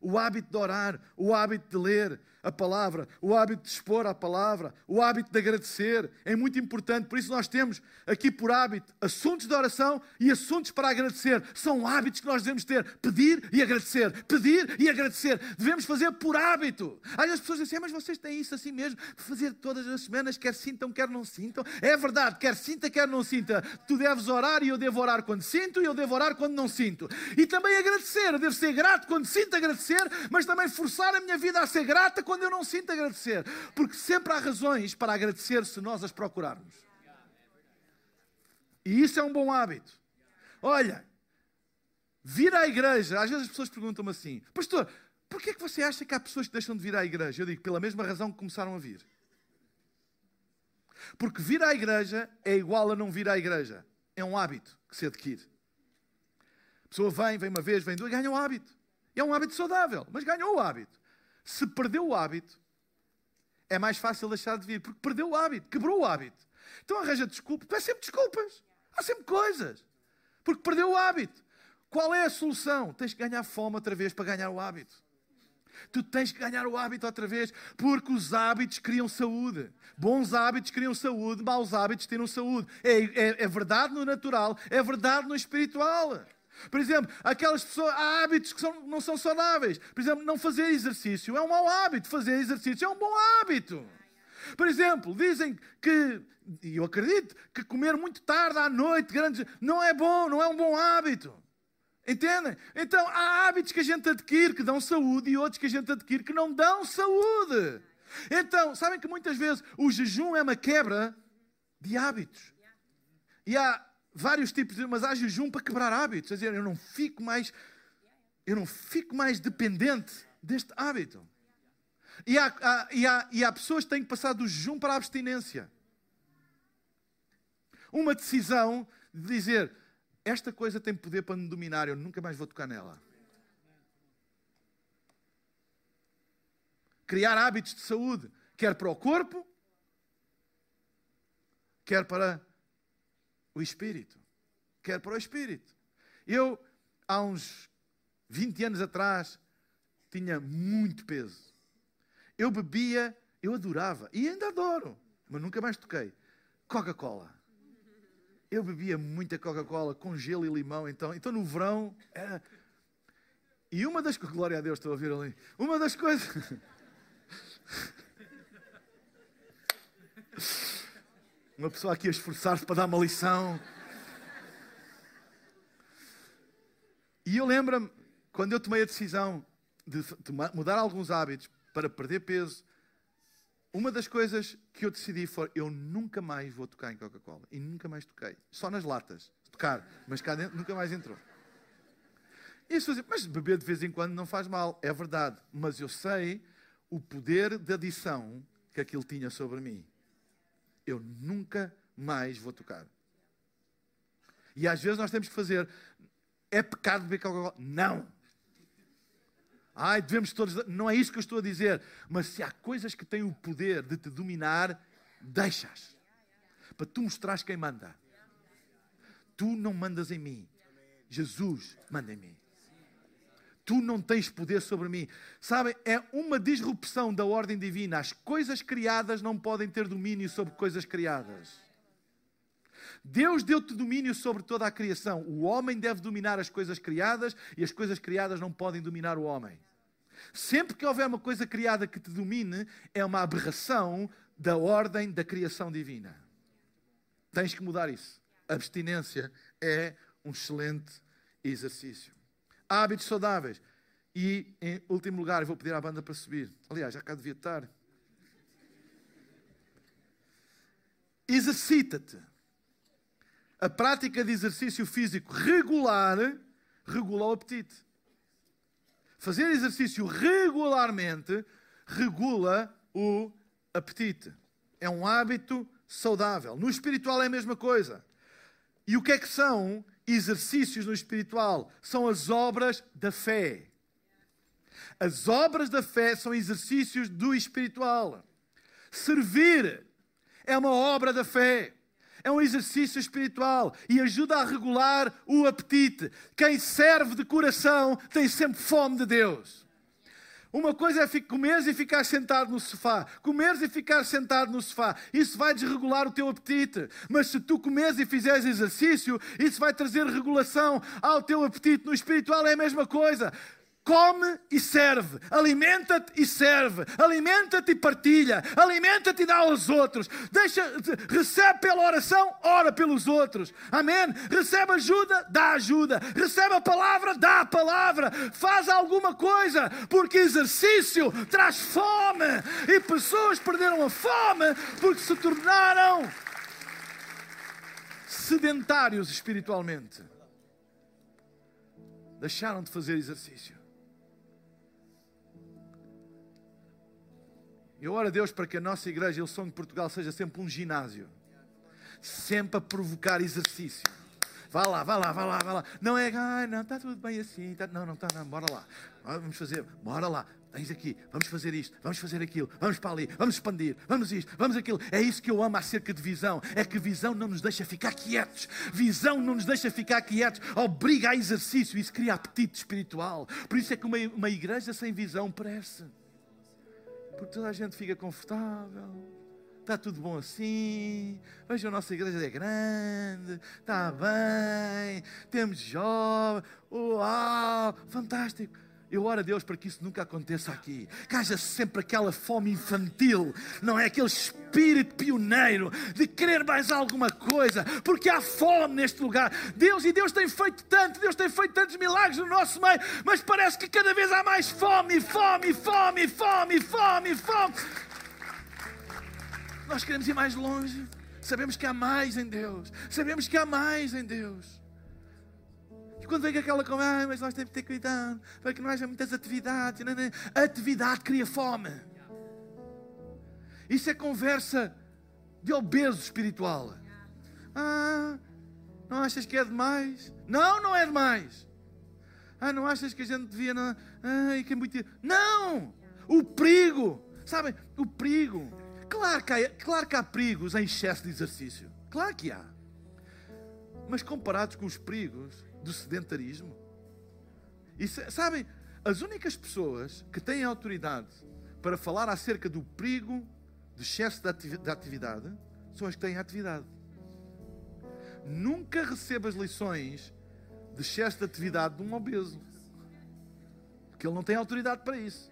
o hábito de orar, o hábito de ler, a palavra, o hábito de expor a palavra, o hábito de agradecer, é muito importante. Por isso, nós temos aqui por hábito assuntos de oração e assuntos para agradecer. São hábitos que nós devemos ter: pedir e agradecer, pedir e agradecer. Devemos fazer por hábito. Aí as pessoas dizem, mas vocês têm isso assim mesmo, fazer todas as semanas, quer sintam, quer não sintam. É verdade, quer sinta, quer não sinta. Tu deves orar e eu devo orar quando sinto e eu devo orar quando não sinto. E também agradecer, eu devo ser grato quando sinto agradecer, mas também forçar a minha vida a ser grata quando eu não sinto agradecer. Porque sempre há razões para agradecer se nós as procurarmos. E isso é um bom hábito. Olha, vir à igreja, às vezes as pessoas perguntam-me assim, pastor, porquê é que você acha que há pessoas que deixam de vir à igreja? Eu digo, pela mesma razão que começaram a vir. Porque vir à igreja é igual a não vir à igreja. É um hábito que se adquire. A pessoa vem, vem uma vez, vem duas, ganha um hábito. É um hábito saudável, mas ganhou o hábito. Se perdeu o hábito, é mais fácil deixar de vir, porque perdeu o hábito, quebrou o hábito. Então arranja desculpas, há sempre desculpas, há sempre coisas, porque perdeu o hábito. Qual é a solução? Tens que ganhar fome outra vez para ganhar o hábito. Tu tens que ganhar o hábito outra vez, porque os hábitos criam saúde. Bons hábitos criam saúde, maus hábitos tiram saúde. É, é, é verdade no natural, é verdade no espiritual. Por exemplo, aquelas pessoas, há hábitos que são, não são saudáveis. Por exemplo, não fazer exercício é um mau hábito, fazer exercício é um bom hábito. Por exemplo, dizem que, e eu acredito, que comer muito tarde à noite, grandes, não é bom, não é um bom hábito. Entendem? Então há hábitos que a gente adquire que dão saúde e outros que a gente adquire que não dão saúde. Então, sabem que muitas vezes o jejum é uma quebra de hábitos. E há vários tipos de, mas há jejum para quebrar hábitos. Quer dizer, eu não fico mais, eu não fico mais dependente deste hábito. E há, há, e, há, e há pessoas que têm que passar do jejum para a abstinência. Uma decisão de dizer, esta coisa tem poder para me dominar, eu nunca mais vou tocar nela. Criar hábitos de saúde, quer para o corpo, quer para o espírito. Quer para o espírito. Eu, há uns 20 anos atrás, tinha muito peso. Eu bebia, eu adorava, e ainda adoro, mas nunca mais toquei. Coca-Cola. Eu bebia muita Coca-Cola com gelo e limão, então, então no verão era. E uma das glória a Deus, estou a ouvir ali. Uma das coisas. Uma pessoa aqui a esforçar-se para dar uma lição. E eu lembro-me, quando eu tomei a decisão de mudar alguns hábitos para perder peso, uma das coisas que eu decidi foi: eu nunca mais vou tocar em Coca-Cola. E nunca mais toquei. Só nas latas. Tocar. Mas cá dentro nunca mais entrou. E as pessoas mas beber de vez em quando não faz mal. É verdade. Mas eu sei o poder de adição que aquilo tinha sobre mim. Eu nunca mais vou tocar. E às vezes nós temos que fazer. É pecado beber Coca-Cola? Não. Ai, devemos todos. Não é isso que eu estou a dizer. Mas se há coisas que têm o poder de te dominar, deixas. Para tu mostrares quem manda. Tu não mandas em mim. Jesus manda em mim. Tu não tens poder sobre mim. Sabem, é uma disrupção da ordem divina. As coisas criadas não podem ter domínio sobre coisas criadas. Deus deu-te domínio sobre toda a criação. O homem deve dominar as coisas criadas e as coisas criadas não podem dominar o homem. Sempre que houver uma coisa criada que te domine, é uma aberração da ordem da criação divina. Tens que mudar isso. abstinência é um excelente exercício. Hábitos saudáveis. E, em último lugar, vou pedir à banda para subir. Aliás, já cá devia estar. Exercita-te. A prática de exercício físico regular regula o apetite. Fazer exercício regularmente regula o apetite. É um hábito saudável. No espiritual é a mesma coisa. E o que é que são exercícios no espiritual? São as obras da fé. As obras da fé são exercícios do espiritual. Servir é uma obra da fé é um exercício espiritual e ajuda a regular o apetite. Quem serve de coração tem sempre fome de Deus. Uma coisa é comeres e ficar sentado no sofá. Comeres e ficar sentado no sofá. Isso vai desregular o teu apetite. Mas se tu comeres e fizeres exercício, isso vai trazer regulação ao teu apetite. No espiritual é a mesma coisa. Come e serve, alimenta-te e serve, alimenta-te e partilha, alimenta-te e dá aos outros. Deixa, recebe pela oração, ora pelos outros. Amém? Recebe ajuda, dá ajuda. Recebe a palavra, dá a palavra. Faz alguma coisa, porque exercício traz fome e pessoas perderam a fome porque se tornaram sedentários espiritualmente. Deixaram de fazer exercício. Eu oro a Deus para que a nossa igreja, o Som de Portugal, seja sempre um ginásio. Sempre a provocar exercício. Vá lá, vá lá, vá lá, vá lá. Não é, ah, não, está tudo bem assim. Tá, não, não está, não, bora lá. Vamos fazer, bora lá. Tens aqui, vamos fazer isto, vamos fazer aquilo, vamos para ali, vamos expandir, vamos isto, vamos aquilo. É isso que eu amo acerca de visão. É que visão não nos deixa ficar quietos. Visão não nos deixa ficar quietos. Obriga a exercício. Isso cria apetite espiritual. Por isso é que uma, uma igreja sem visão parece porque toda a gente fica confortável. Está tudo bom assim. Veja, a nossa igreja é grande. Está bem. Temos jovens. Uau! Fantástico. Eu oro a Deus para que isso nunca aconteça aqui. Que haja sempre aquela fome infantil, não é? Aquele espírito pioneiro de querer mais alguma coisa, porque há fome neste lugar. Deus e Deus tem feito tanto, Deus tem feito tantos milagres no nosso meio, mas parece que cada vez há mais fome, fome, fome, fome, fome, fome. Nós queremos ir mais longe. Sabemos que há mais em Deus. Sabemos que há mais em Deus quando vem aquela conversa, ah, mas nós temos que ter cuidado para que não haja muitas atividades. Não, não. Atividade cria fome. Isso é conversa de obeso espiritual. Ah, não achas que é demais? Não, não é demais. Ah, não achas que a gente devia. Não, ah, que é muito... não! O perigo, sabem? O perigo. Claro que, há, claro que há perigos em excesso de exercício. Claro que há. Mas comparados com os perigos do sedentarismo. E sabem, as únicas pessoas que têm autoridade para falar acerca do perigo de excesso de atividade são as que têm atividade. Nunca receba as lições de excesso de atividade de um obeso. que ele não tem autoridade para isso.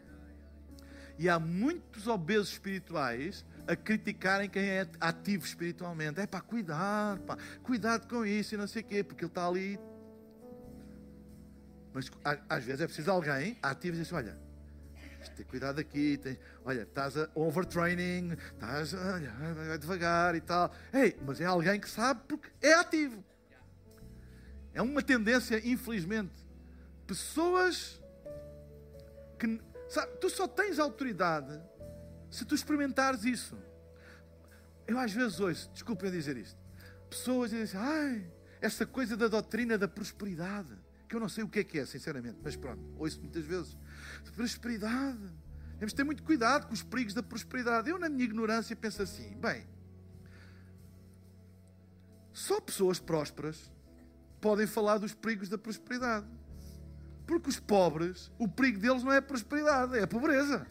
E há muitos obesos espirituais a criticarem quem é ativo espiritualmente. É pá, cuidado, pá, cuidado com isso e não sei o quê, porque ele está ali. Mas às vezes é preciso alguém ativo e dizer assim: olha, ter cuidado aqui, tens, olha, estás a overtraining, estás olha, devagar e tal. Ei, mas é alguém que sabe porque é ativo. É uma tendência, infelizmente. Pessoas que. Sabe, tu só tens autoridade se tu experimentares isso. Eu às vezes ouço, desculpem dizer isto, pessoas dizem assim, ai, essa coisa da doutrina da prosperidade, que eu não sei o que é que é, sinceramente, mas pronto, ouço muitas vezes. Prosperidade. Temos de ter muito cuidado com os perigos da prosperidade. Eu, na minha ignorância, penso assim: bem, só pessoas prósperas podem falar dos perigos da prosperidade. Porque os pobres, o perigo deles não é a prosperidade, é a pobreza.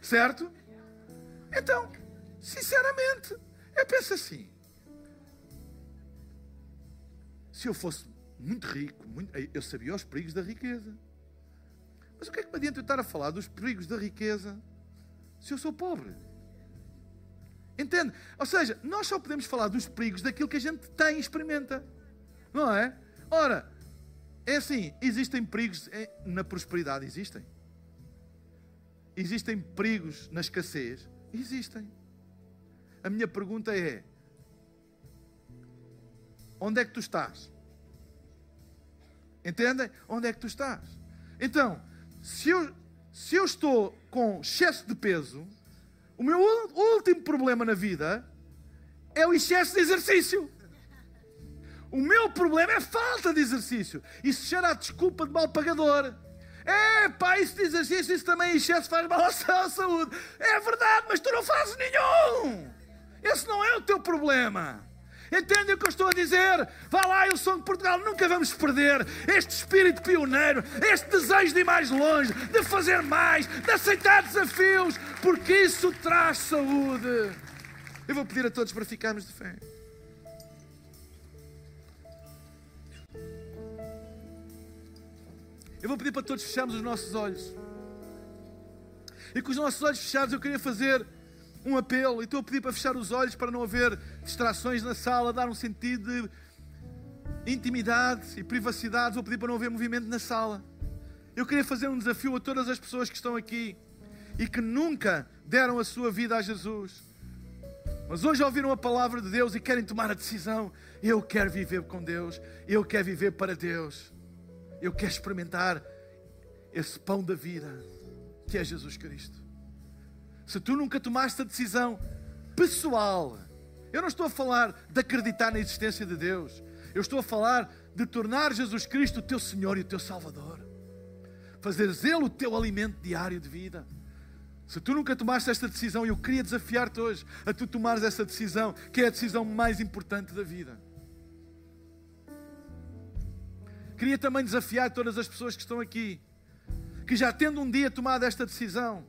Certo? Então, sinceramente, eu penso assim: se eu fosse muito rico, muito, eu sabia os perigos da riqueza. Mas o que é que me adianta eu estar a falar dos perigos da riqueza se eu sou pobre? Entende? Ou seja, nós só podemos falar dos perigos daquilo que a gente tem e experimenta. Não é? Ora, é assim: existem perigos na prosperidade? Existem. Existem perigos na escassez? Existem. A minha pergunta é: onde é que tu estás? Entendem? Onde é que tu estás? Então, se eu, se eu estou com excesso de peso, o meu último problema na vida é o excesso de exercício. O meu problema é falta de exercício. Isso será desculpa de mal pagador. É, pá, isso de exercício, isso também excesso faz mal à saúde. É verdade, mas tu não fazes nenhum. Esse não é o teu problema. Entendem o que eu estou a dizer? Vá lá, eu sou de Portugal, nunca vamos perder este espírito pioneiro, este desejo de ir mais longe, de fazer mais, de aceitar desafios, porque isso traz saúde. Eu vou pedir a todos para ficarmos de fé. Eu vou pedir para todos fecharmos os nossos olhos. E com os nossos olhos fechados, eu queria fazer um apelo. E estou a pedir para fechar os olhos para não haver distrações na sala, dar um sentido de intimidade e privacidade. Vou pedir para não haver movimento na sala. Eu queria fazer um desafio a todas as pessoas que estão aqui e que nunca deram a sua vida a Jesus. Mas hoje ouviram a palavra de Deus e querem tomar a decisão. Eu quero viver com Deus. Eu quero viver para Deus. Eu quero experimentar esse pão da vida que é Jesus Cristo se tu nunca tomaste a decisão pessoal, eu não estou a falar de acreditar na existência de Deus, eu estou a falar de tornar Jesus Cristo o teu Senhor e o teu Salvador, fazeres Ele o teu alimento diário de vida. Se tu nunca tomaste esta decisão, eu queria desafiar-te hoje a tu tomares essa decisão, que é a decisão mais importante da vida. Queria também desafiar todas as pessoas que estão aqui, que já tendo um dia tomado esta decisão,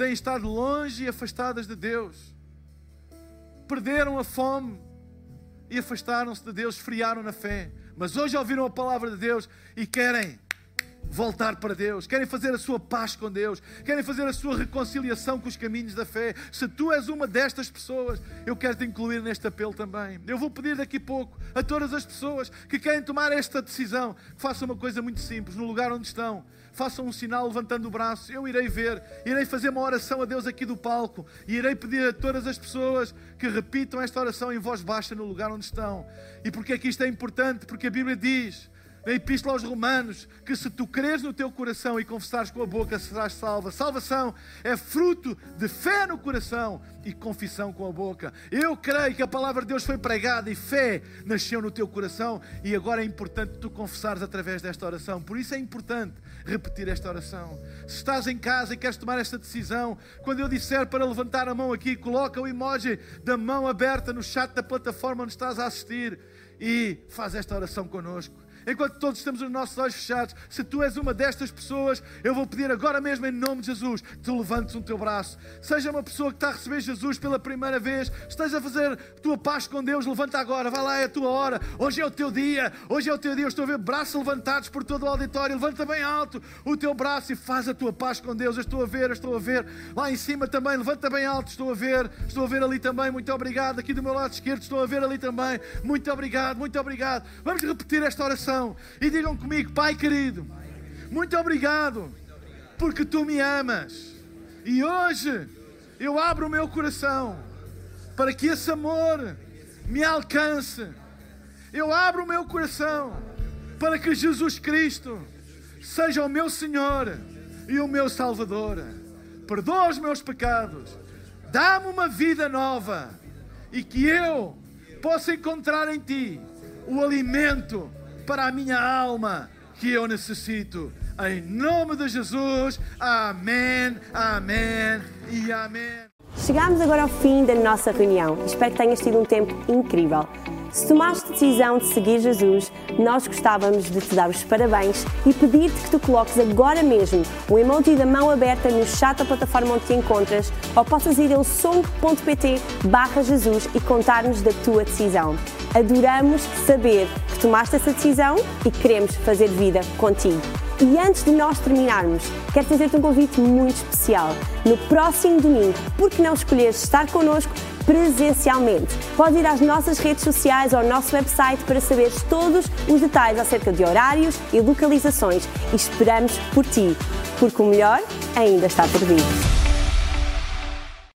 têm estado longe e afastadas de Deus, perderam a fome e afastaram-se de Deus, esfriaram na fé, mas hoje ouviram a palavra de Deus e querem voltar para Deus, querem fazer a sua paz com Deus, querem fazer a sua reconciliação com os caminhos da fé. Se tu és uma destas pessoas, eu quero te incluir neste apelo também. Eu vou pedir daqui a pouco a todas as pessoas que querem tomar esta decisão, que façam uma coisa muito simples, no lugar onde estão façam um sinal levantando o braço, eu irei ver, irei fazer uma oração a Deus aqui do palco e irei pedir a todas as pessoas que repitam esta oração em voz baixa no lugar onde estão. E porque é que isto é importante? Porque a Bíblia diz na Epístola aos Romanos, que se tu creres no teu coração e confessares com a boca, serás salva. Salvação é fruto de fé no coração e confissão com a boca. Eu creio que a palavra de Deus foi pregada e fé nasceu no teu coração e agora é importante tu confessares através desta oração. Por isso é importante repetir esta oração. Se estás em casa e queres tomar esta decisão, quando eu disser para levantar a mão aqui, coloca o emoji da mão aberta no chat da plataforma onde estás a assistir e faz esta oração connosco. Enquanto todos temos os nossos olhos fechados, se tu és uma destas pessoas, eu vou pedir agora mesmo, em nome de Jesus, que tu levantes o teu braço. Seja uma pessoa que está a receber Jesus pela primeira vez, esteja a fazer tua paz com Deus, levanta agora, vai lá, é a tua hora. Hoje é o teu dia, hoje é o teu dia. Eu estou a ver braços levantados por todo o auditório. Levanta bem alto o teu braço e faz a tua paz com Deus. Eu estou a ver, eu estou a ver. Lá em cima também, levanta bem alto, estou a ver, estou a ver ali também. Muito obrigado. Aqui do meu lado esquerdo, estou a ver ali também. Muito obrigado, muito obrigado. Vamos repetir esta oração e digam comigo, Pai querido, muito obrigado porque tu me amas. E hoje eu abro o meu coração para que esse amor me alcance. Eu abro o meu coração para que Jesus Cristo seja o meu Senhor e o meu Salvador. Perdoa os meus pecados, dá-me uma vida nova e que eu possa encontrar em Ti o alimento para a minha alma que eu necessito. Em nome de Jesus, amém, amém e amém. Chegamos agora ao fim da nossa reunião. Espero que tenhas tido um tempo incrível. Se tomaste decisão de seguir Jesus, nós gostávamos de te dar os parabéns e pedir-te que tu coloques agora mesmo o emoji da mão aberta no chat da plataforma onde te encontras ou possas ir a song.pt barra Jesus e contar-nos da tua decisão. Adoramos saber que tomaste essa decisão e queremos fazer vida contigo. E antes de nós terminarmos, quero fazer-te um convite muito especial. No próximo domingo, por que não escolheres estar connosco presencialmente? Podes ir às nossas redes sociais ou ao nosso website para saberes todos os detalhes acerca de horários e localizações e esperamos por ti, porque o melhor ainda está por vir.